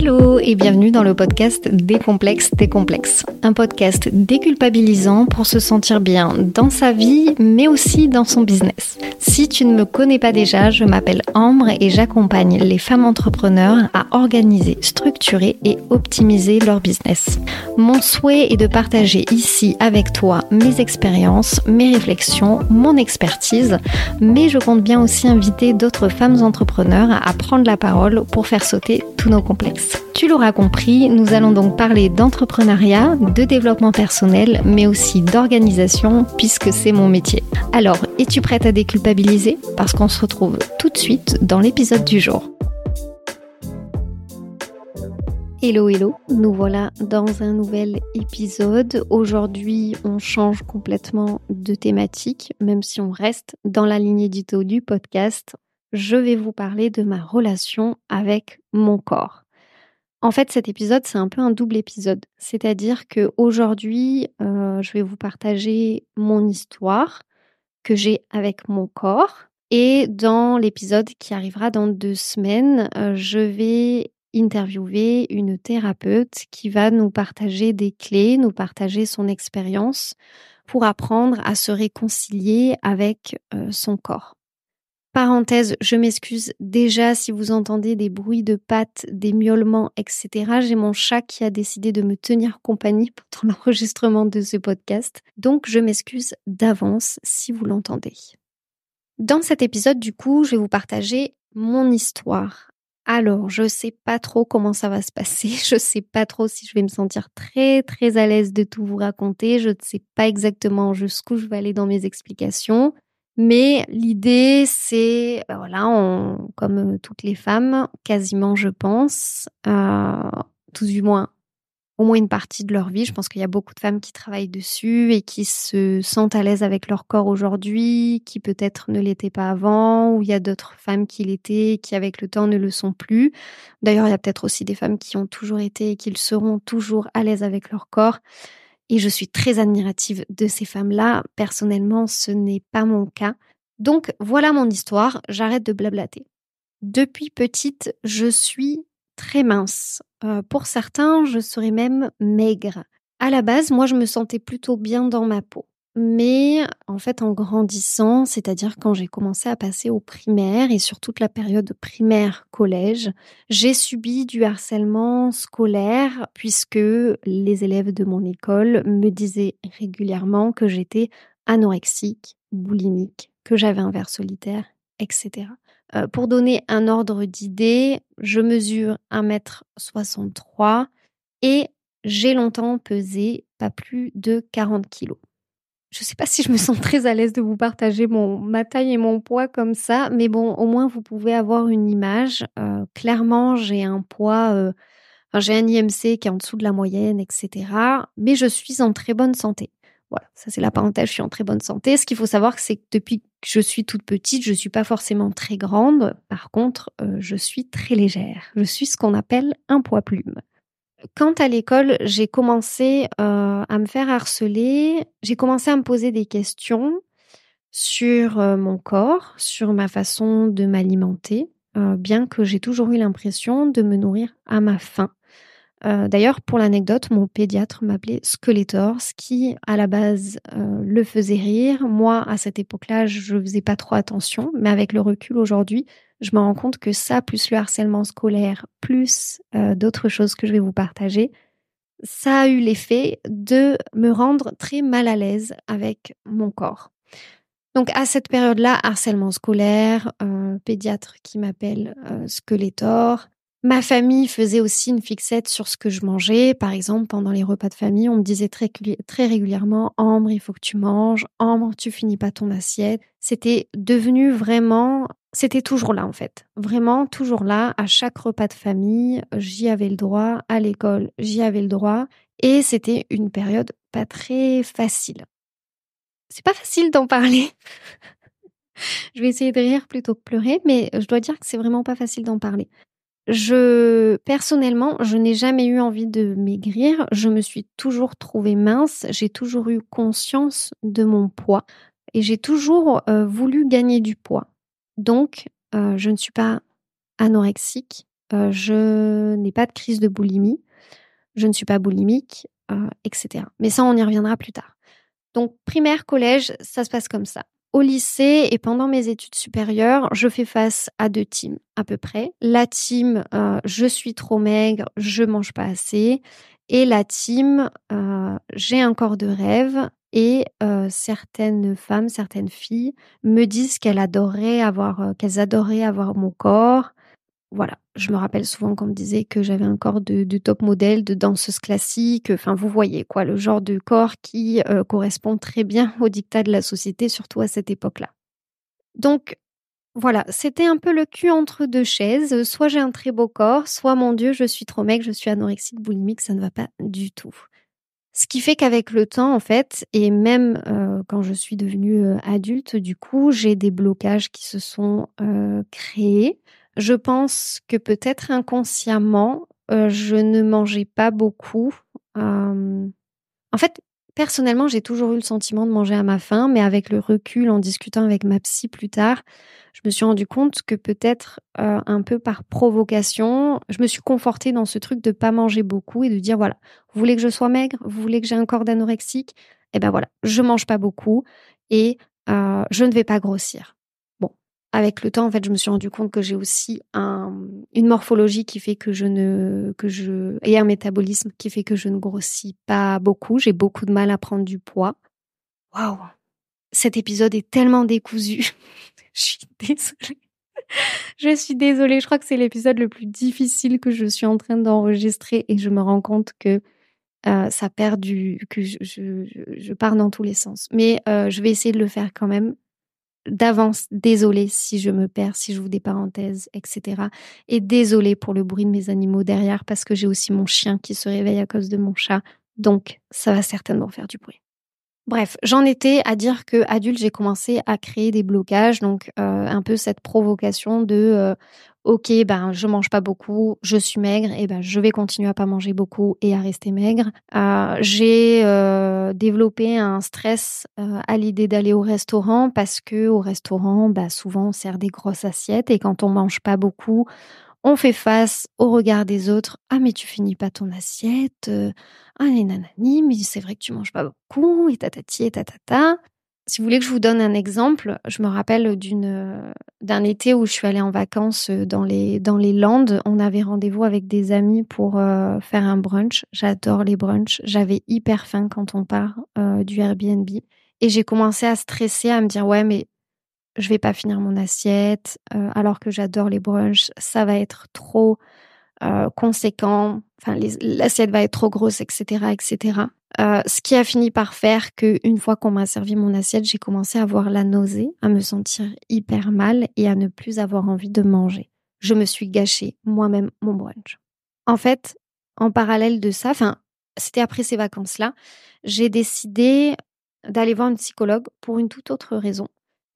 Hello et bienvenue dans le podcast Décomplexe des complexes. Un podcast déculpabilisant pour se sentir bien dans sa vie mais aussi dans son business. Si tu ne me connais pas déjà, je m'appelle Ambre et j'accompagne les femmes entrepreneurs à organiser, structurer et optimiser leur business. Mon souhait est de partager ici avec toi mes expériences, mes réflexions, mon expertise, mais je compte bien aussi inviter d'autres femmes entrepreneurs à prendre la parole pour faire sauter tous nos complexes. Tu l'auras compris, nous allons donc parler d'entrepreneuriat, de développement personnel, mais aussi d'organisation, puisque c'est mon métier. Alors, es-tu prête à déculpabiliser? Parce qu'on se retrouve tout de suite dans l'épisode du jour. Hello hello, nous voilà dans un nouvel épisode. Aujourd'hui on change complètement de thématique, même si on reste dans la ligne édito du podcast. Je vais vous parler de ma relation avec mon corps. En fait, cet épisode, c'est un peu un double épisode. C'est-à-dire que aujourd'hui, euh, je vais vous partager mon histoire que j'ai avec mon corps. Et dans l'épisode qui arrivera dans deux semaines, euh, je vais interviewer une thérapeute qui va nous partager des clés, nous partager son expérience pour apprendre à se réconcilier avec euh, son corps. Parenthèse, je m'excuse déjà si vous entendez des bruits de pattes, des miaulements, etc. J'ai mon chat qui a décidé de me tenir compagnie pendant l'enregistrement de ce podcast. Donc je m'excuse d'avance si vous l'entendez. Dans cet épisode, du coup, je vais vous partager mon histoire. Alors, je sais pas trop comment ça va se passer. Je sais pas trop si je vais me sentir très très à l'aise de tout vous raconter. Je ne sais pas exactement jusqu'où je vais aller dans mes explications. Mais l'idée, c'est, ben voilà, comme toutes les femmes, quasiment, je pense, euh, tout du moins, au moins une partie de leur vie. Je pense qu'il y a beaucoup de femmes qui travaillent dessus et qui se sentent à l'aise avec leur corps aujourd'hui, qui peut-être ne l'étaient pas avant, ou il y a d'autres femmes qui l'étaient, qui avec le temps ne le sont plus. D'ailleurs, il y a peut-être aussi des femmes qui ont toujours été et qui le seront toujours à l'aise avec leur corps. Et je suis très admirative de ces femmes-là. Personnellement, ce n'est pas mon cas. Donc voilà mon histoire, j'arrête de blablater. Depuis petite, je suis très mince. Euh, pour certains, je serais même maigre. À la base, moi, je me sentais plutôt bien dans ma peau. Mais en fait, en grandissant, c'est-à-dire quand j'ai commencé à passer au primaire et sur toute la période primaire-collège, j'ai subi du harcèlement scolaire puisque les élèves de mon école me disaient régulièrement que j'étais anorexique, boulimique, que j'avais un verre solitaire, etc. Euh, pour donner un ordre d'idée, je mesure 1m63 et j'ai longtemps pesé pas plus de 40 kilos je ne sais pas si je me sens très à l'aise de vous partager ma taille et mon poids comme ça, mais bon, au moins vous pouvez avoir une image. Euh, clairement, j'ai un poids, euh, j'ai un IMC qui est en dessous de la moyenne, etc. Mais je suis en très bonne santé. Voilà, ça c'est la parenthèse, je suis en très bonne santé. Ce qu'il faut savoir, c'est que depuis que je suis toute petite, je ne suis pas forcément très grande. Par contre, euh, je suis très légère. Je suis ce qu'on appelle un poids plume. Quand à l'école, j'ai commencé euh, à me faire harceler, j'ai commencé à me poser des questions sur euh, mon corps, sur ma façon de m'alimenter, euh, bien que j'ai toujours eu l'impression de me nourrir à ma faim. D'ailleurs, pour l'anecdote, mon pédiatre m'appelait Skeletor, ce qui, à la base, le faisait rire. Moi, à cette époque-là, je ne faisais pas trop attention, mais avec le recul aujourd'hui, je me rends compte que ça, plus le harcèlement scolaire, plus euh, d'autres choses que je vais vous partager, ça a eu l'effet de me rendre très mal à l'aise avec mon corps. Donc à cette période-là, harcèlement scolaire, un pédiatre qui m'appelle euh, Skeletor, Ma famille faisait aussi une fixette sur ce que je mangeais. Par exemple, pendant les repas de famille, on me disait très, très régulièrement Ambre, il faut que tu manges. Ambre, tu finis pas ton assiette. C'était devenu vraiment. C'était toujours là, en fait. Vraiment, toujours là. À chaque repas de famille, j'y avais le droit. À l'école, j'y avais le droit. Et c'était une période pas très facile. C'est pas facile d'en parler. je vais essayer de rire plutôt que pleurer, mais je dois dire que c'est vraiment pas facile d'en parler. Je, personnellement, je n'ai jamais eu envie de maigrir. Je me suis toujours trouvée mince. J'ai toujours eu conscience de mon poids et j'ai toujours euh, voulu gagner du poids. Donc, euh, je ne suis pas anorexique. je n'ai pas de crise de boulimie, je ne suis pas boulimique, etc. Mais ça, on y reviendra plus tard. Donc, primaire, collège, ça se passe comme ça. Au lycée et pendant mes études supérieures, je fais face à deux teams à peu près. La team euh, je suis trop maigre, je mange pas assez, et la team euh, j'ai un corps de rêve. Et certaines femmes, certaines filles me disent qu'elles adoraient avoir, qu'elles adoraient avoir mon corps, voilà, je me rappelle souvent qu'on me disait que j'avais un corps de, top modèle, de danseuse classique. Enfin, vous voyez quoi, le genre de corps qui correspond très bien au dictat de la société, surtout à cette époque-là. Donc, voilà, c'était un peu le cul entre deux chaises. Soit j'ai un très beau corps, soit mon Dieu, je suis trop mec, je suis anorexique, boulimique, ça ne va pas du tout. Ce qui fait qu'avec le temps, en fait, et même euh, quand je suis devenue euh, adulte, du coup, j'ai des blocages qui se sont créés je pense que peut-être inconsciemment, euh, je ne mangeais pas beaucoup. Euh, en fait, personnellement, j'ai toujours eu le sentiment de manger à ma faim, mais avec le recul, en discutant avec ma psy plus tard, je me suis rendu compte que peut-être euh, un peu par provocation, je me suis confortée dans ce truc de pas manger beaucoup et de dire voilà, vous voulez que je sois maigre, vous voulez que j'ai un corps d'anorexique, eh ben voilà, je mange pas beaucoup et je ne vais pas grossir avec le temps, en fait, je me suis rendu compte que j'ai aussi une morphologie qui fait que je ne, que je, et un métabolisme qui fait que je ne grossis pas beaucoup. J'ai beaucoup de mal à prendre du poids. Waouh! Cet épisode est tellement décousu. je suis désolée. je suis désolée. Je crois que c'est l'épisode le plus difficile que je suis en train d'enregistrer et je me rends compte que euh, ça perd du, que je, je, pars dans tous les sens. Mais euh, je vais essayer de le faire quand même d'avance, désolé si je me perds, si je vous des parenthèses, etc. Et désolé pour le bruit de mes animaux derrière parce que j'ai aussi mon chien qui se réveille à cause de mon chat. Donc, ça va certainement faire du bruit. Bref, j'en étais à dire que adulte, j'ai commencé à créer des blocages, donc euh, un peu cette provocation de euh, ok, ben je mange pas beaucoup, je suis maigre, et ben je vais continuer à pas manger beaucoup et à rester maigre. Euh, j'ai développé un stress à l'idée d'aller au restaurant parce que au restaurant, bah souvent on sert des grosses assiettes et quand on mange pas beaucoup, on fait face au regard des autres. Ah, mais tu finis pas ton assiette. Euh, ah, les nanani, mais c'est vrai que tu manges pas beaucoup, et tatati, et tatata. Si vous voulez que je vous donne un exemple, je me rappelle d'une, d'un été où je suis allée en vacances dans les, dans les Landes. On avait rendez-vous avec des amis pour euh, faire un brunch. J'adore les brunchs. J'avais hyper faim quand on part euh, du Airbnb. Et j'ai commencé à stresser, à me dire, ouais, mais je vais pas finir mon assiette, euh, alors que j'adore les brunchs, ça va être trop euh, conséquent, enfin l'assiette va être trop grosse, etc., etc. Euh, ce qui a fini par faire que une fois qu'on m'a servi mon assiette, j'ai commencé à avoir la nausée, à me sentir hyper mal et à ne plus avoir envie de manger. Je me suis gâché moi-même mon brunch. En fait, en parallèle de ça, enfin, c'était après ces vacances-là, j'ai décidé d'aller voir une psychologue pour une toute autre raison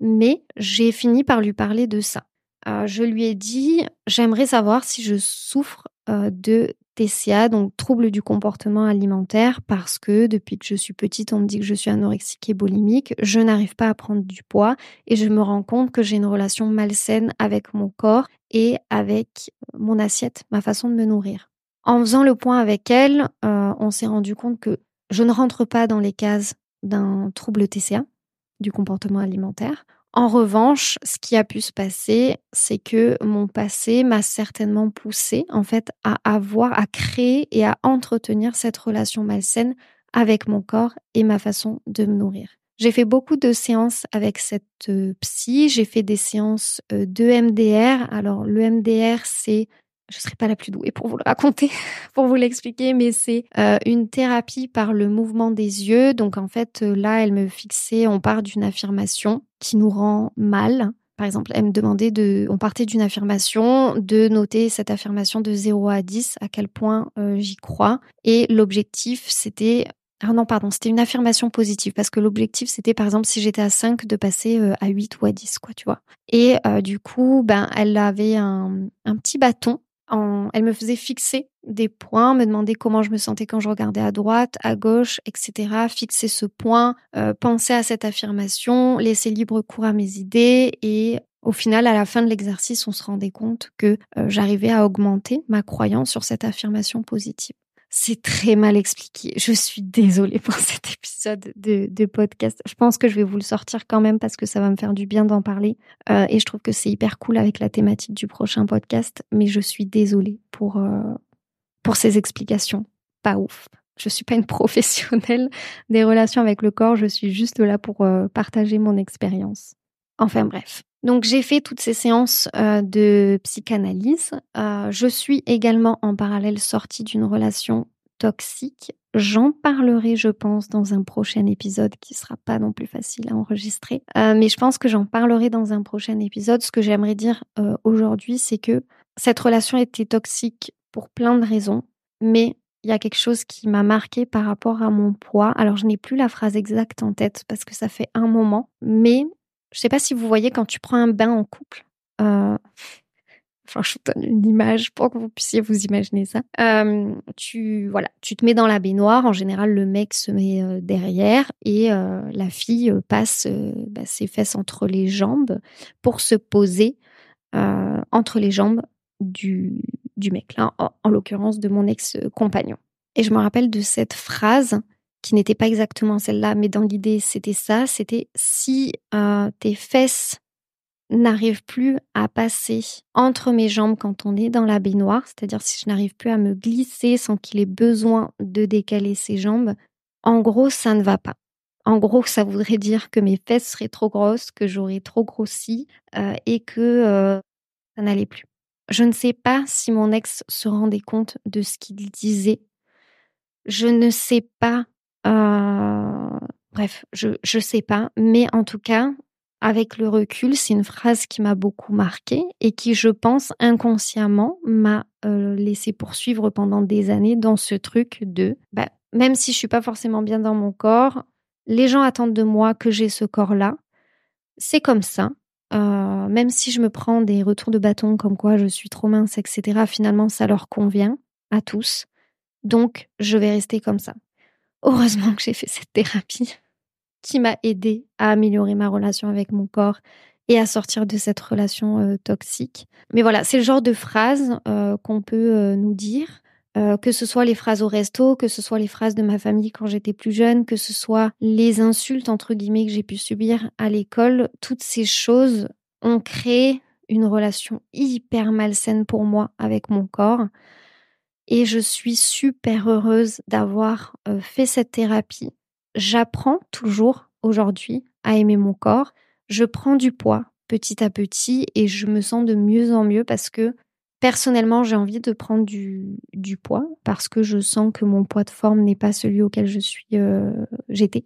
mais j'ai fini par lui parler de ça. Euh, je lui ai dit, j'aimerais savoir si je souffre euh, de TCA, donc trouble du comportement alimentaire, parce que depuis que je suis petite, on me dit que je suis anorexique et boulimique, je n'arrive pas à prendre du poids et je me rends compte que j'ai une relation malsaine avec mon corps et avec mon assiette, ma façon de me nourrir. En faisant le point avec elle, euh, on s'est rendu compte que je ne rentre pas dans les cases d'un trouble TCA, du comportement alimentaire. En revanche, ce qui a pu se passer, c'est que mon passé m'a certainement poussé en fait à avoir, à créer et à entretenir cette relation malsaine avec mon corps et ma façon de me nourrir. J'ai fait beaucoup de séances avec cette euh, psy, j'ai fait des séances euh, de MDR. Alors le MDR, c'est je serai pas la plus douée pour vous le raconter, pour vous l'expliquer, mais c'est euh, une thérapie par le mouvement des yeux. Donc en fait, euh, là, elle me fixait, on part d'une affirmation qui nous rend mal. Par exemple, elle me demandait de, on partait d'une affirmation, de noter cette affirmation de 0 à 10, à quel point euh, j'y crois. Et l'objectif, c'était ah non, pardon, c'était une affirmation positive parce que l'objectif, c'était par exemple, si j'étais à 5, de passer à 8 ou à 10, quoi, tu vois. Et du coup, ben, elle avait un, un petit bâton elle me faisait fixer des points, me demander comment je me sentais quand je regardais à droite, à gauche, etc. Fixer ce point, euh, penser à cette affirmation, laisser libre cours à mes idées et Au final, à la fin de l'exercice, on se rendait compte que euh, j'arrivais à augmenter ma croyance sur cette affirmation positive. C'est très mal expliqué. Je suis désolée pour cet épisode de, podcast. Je pense que je vais vous le sortir quand même parce que ça va me faire du bien d'en parler. Euh, et je trouve que c'est hyper cool avec la thématique du prochain podcast. Mais je suis désolée pour, euh, ces explications. Pas ouf. Je suis pas une professionnelle des relations avec le corps. Je suis juste là pour euh, partager mon expérience. Enfin bref. Donc j'ai fait toutes ces séances euh, de psychanalyse. Euh, je suis également en parallèle sortie d'une relation toxique. J'en parlerai, je pense, dans un prochain épisode qui sera pas non plus facile à enregistrer. Euh, mais je pense que j'en parlerai dans un prochain épisode. Ce que j'aimerais dire aujourd'hui, c'est que cette relation était toxique pour plein de raisons, mais il y a quelque chose qui m'a marqué par rapport à mon poids. Alors je n'ai plus la phrase exacte en tête parce que ça fait un moment, mais je sais pas si vous voyez quand tu prends un bain en couple. Euh, enfin, je vous donne une image pour que vous puissiez vous imaginer ça. Euh, tu voilà, tu te mets dans la baignoire. En général, le mec se met euh, derrière et la fille passe bah, ses fesses entre les jambes pour se poser entre les jambes du, du mec, là, en l'occurrence de mon ex-compagnon. Et je me rappelle de cette phrase qui n'était pas exactement celle-là, mais dans l'idée, c'était ça, c'était si euh, tes fesses n'arrivent plus à passer entre mes jambes quand on est dans la baignoire, c'est-à-dire si je n'arrive plus à me glisser sans qu'il ait besoin de décaler ses jambes, en gros, ça ne va pas. En gros, ça voudrait dire que mes fesses seraient trop grosses, que j'aurais trop grossi euh, et que euh, ça n'allait plus. Je ne sais pas si mon ex se rendait compte de ce qu'il disait. Je ne sais pas euh, bref, je je sais pas, mais en tout cas, avec le recul, c'est une phrase qui m'a beaucoup marquée et qui, je pense, inconsciemment m'a euh, laissé poursuivre pendant des années dans ce truc de, bah, même si je suis pas forcément bien dans mon corps, les gens attendent de moi que j'ai ce corps-là. C'est comme ça. Euh, même si je me prends des retours de bâton comme quoi je suis trop mince, etc., finalement, ça leur convient à tous. Donc, je vais rester comme ça. Heureusement que j'ai fait cette thérapie qui m'a aidé à améliorer ma relation avec mon corps et à sortir de cette relation euh, toxique. Mais voilà, c'est le genre de phrase euh, qu'on peut euh, nous dire, que ce soit les phrases au resto, que ce soit les phrases de ma famille quand j'étais plus jeune, que ce soit les insultes entre guillemets que j'ai pu subir à l'école, toutes ces choses ont créé une relation hyper malsaine pour moi avec mon corps. Et je suis super heureuse d'avoir euh, fait cette thérapie. J'apprends toujours aujourd'hui à aimer mon corps. Je prends du poids petit à petit et je me sens de mieux en mieux parce que personnellement j'ai envie de prendre du, du, poids parce que je sens que mon poids de forme n'est pas celui auquel je suis euh, j'étais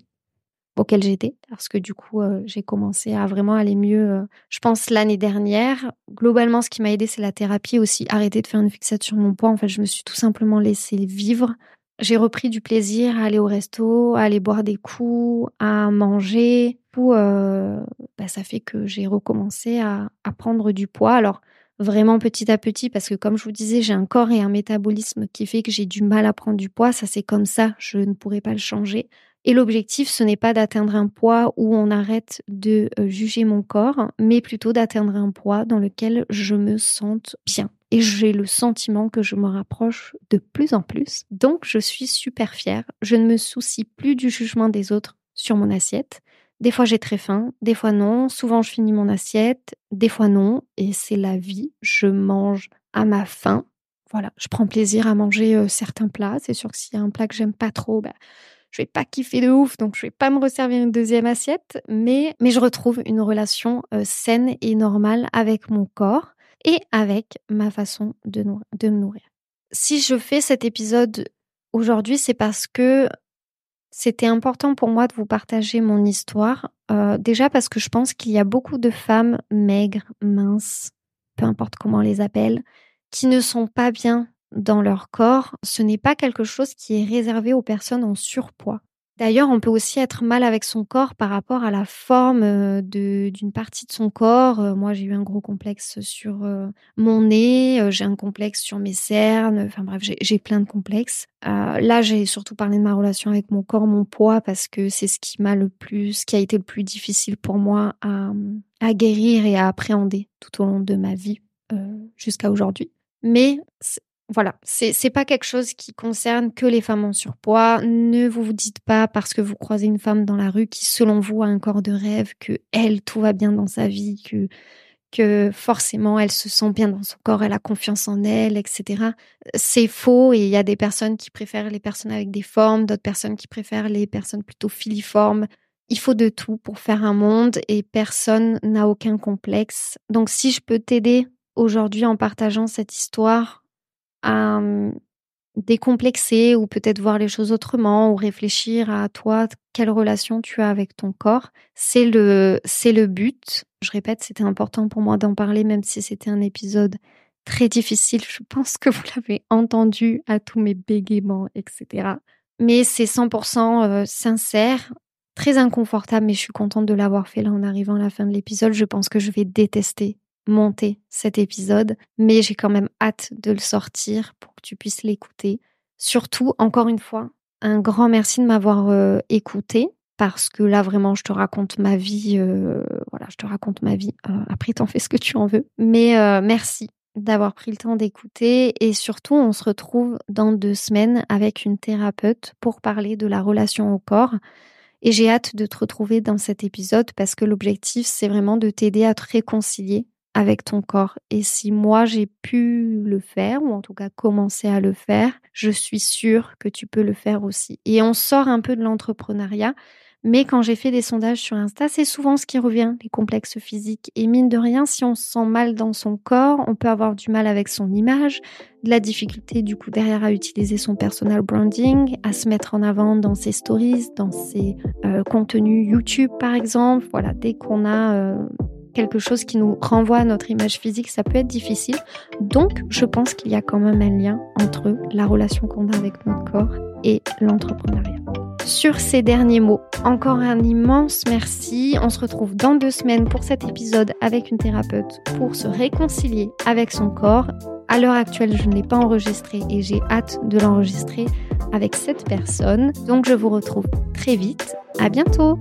auquel j'étais, parce que du coup, euh, j'ai commencé à vraiment aller mieux, euh, je pense, l'année dernière. Globalement, ce qui m'a aidé, c'est la thérapie aussi, arrêter de faire une fixation sur mon poids. En fait, je me suis tout simplement laissé vivre. J'ai repris du plaisir à aller au resto, à aller boire des coups, à manger. Tout, euh, bah, ça fait que j'ai recommencé à, à prendre du poids. Alors, vraiment petit à petit, parce que comme je vous disais, j'ai un corps et un métabolisme qui fait que j'ai du mal à prendre du poids. Ça, c'est comme ça. Je ne pourrais pas le changer. Et l'objectif, ce n'est pas d'atteindre un poids où on arrête de euh, juger mon corps, mais plutôt d'atteindre un poids dans lequel je me sente bien. Et j'ai le sentiment que je me rapproche de plus en plus. Donc, je suis super fière. Je ne me soucie plus du jugement des autres sur mon assiette. Des fois, j'ai très faim, des fois non. Souvent, je finis mon assiette, des fois non. Et c'est la vie. Je mange à ma faim. Voilà, je prends plaisir à manger euh, certains plats. C'est sûr que s'il y a un plat que j'aime pas trop, bah, je vais pas kiffer de ouf, donc je vais pas me resservir une deuxième assiette, mais, mais je retrouve une relation euh, saine et normale avec mon corps et avec ma façon de, de me nourrir. Si je fais cet épisode aujourd'hui, c'est parce que c'était important pour moi de vous partager mon histoire. Euh, déjà parce que je pense qu'il y a beaucoup de femmes maigres, minces, peu importe comment on les appelle, qui ne sont pas bien dans leur corps, ce n'est pas quelque chose qui est réservé aux personnes en surpoids. D'ailleurs, on peut aussi être mal avec son corps par rapport à la forme d'une partie de son corps. Moi, j'ai eu un gros complexe sur mon nez, j'ai un complexe sur mes cernes. Enfin bref, j'ai plein de complexes. là, j'ai surtout parlé de ma relation avec mon corps, mon poids, parce que c'est ce qui m'a le plus, ce qui a été le plus difficile pour moi à, à guérir et à appréhender tout au long de ma vie jusqu'à aujourd'hui. Mais voilà, c'est pas quelque chose qui concerne que les femmes en surpoids. Ne vous, vous dites pas parce que vous croisez une femme dans la rue qui, selon vous, a un corps de rêve, que elle tout va bien dans sa vie, que que forcément elle se sent bien dans son corps, elle a confiance en elle, etc. C'est faux et il y a des personnes qui préfèrent les personnes avec des formes, d'autres personnes qui préfèrent les personnes plutôt filiformes. Il faut de tout pour faire un monde et personne n'a aucun complexe. Donc si je peux t'aider aujourd'hui en partageant cette histoire, à mmh, décomplexer ou peut-être voir les choses autrement ou réfléchir à toi, quelle relation tu as avec ton corps. C'est le, c'est le but. Je répète, c'était important pour moi d'en parler, même si c'était un épisode très difficile. Je pense que vous l'avez entendu à tous mes bégaiements, etc. Mais c'est 100% euh, sincère, très inconfortable, mais je suis contente de l'avoir fait là en arrivant à la fin de l'épisode. Je pense que je vais détester monter cet épisode, mais j'ai quand même hâte de le sortir pour que tu puisses l'écouter. Surtout, encore une fois, un grand merci de m'avoir euh, écouté parce que là vraiment je te raconte ma vie, euh, voilà, je te raconte ma vie. Euh, après t'en fais ce que tu en veux, mais merci d'avoir pris le temps d'écouter et surtout on se retrouve dans deux semaines avec une thérapeute pour parler de la relation au corps. Et j'ai hâte de te retrouver dans cet épisode parce que l'objectif, c'est vraiment de t'aider à te réconcilier avec ton corps. Et si moi j'ai pu le faire, ou en tout cas commencer à le faire, je suis sûre que tu peux le faire aussi. Et on sort un peu de l'entrepreneuriat, mais quand j'ai fait des sondages sur Insta, c'est souvent ce qui revient, les complexes physiques. Et mine de rien, si on se sent mal dans son corps, on peut avoir du mal avec son image, de la difficulté du coup derrière à utiliser son personal branding, à se mettre en avant dans ses stories, dans ses euh, contenus YouTube par exemple. Voilà, dès qu'on a... Euh, quelque chose qui nous renvoie à notre image physique, ça peut être difficile. Donc, je pense qu'il y a quand même un lien entre la relation qu'on a avec notre corps et l'entrepreneuriat. Sur ces derniers mots, encore un immense merci. On se retrouve dans deux semaines pour cet épisode avec une thérapeute pour se réconcilier avec son corps. À l'heure actuelle, je ne l'ai pas enregistré et j'ai hâte de l'enregistrer avec cette personne. Donc je vous retrouve très vite. À bientôt!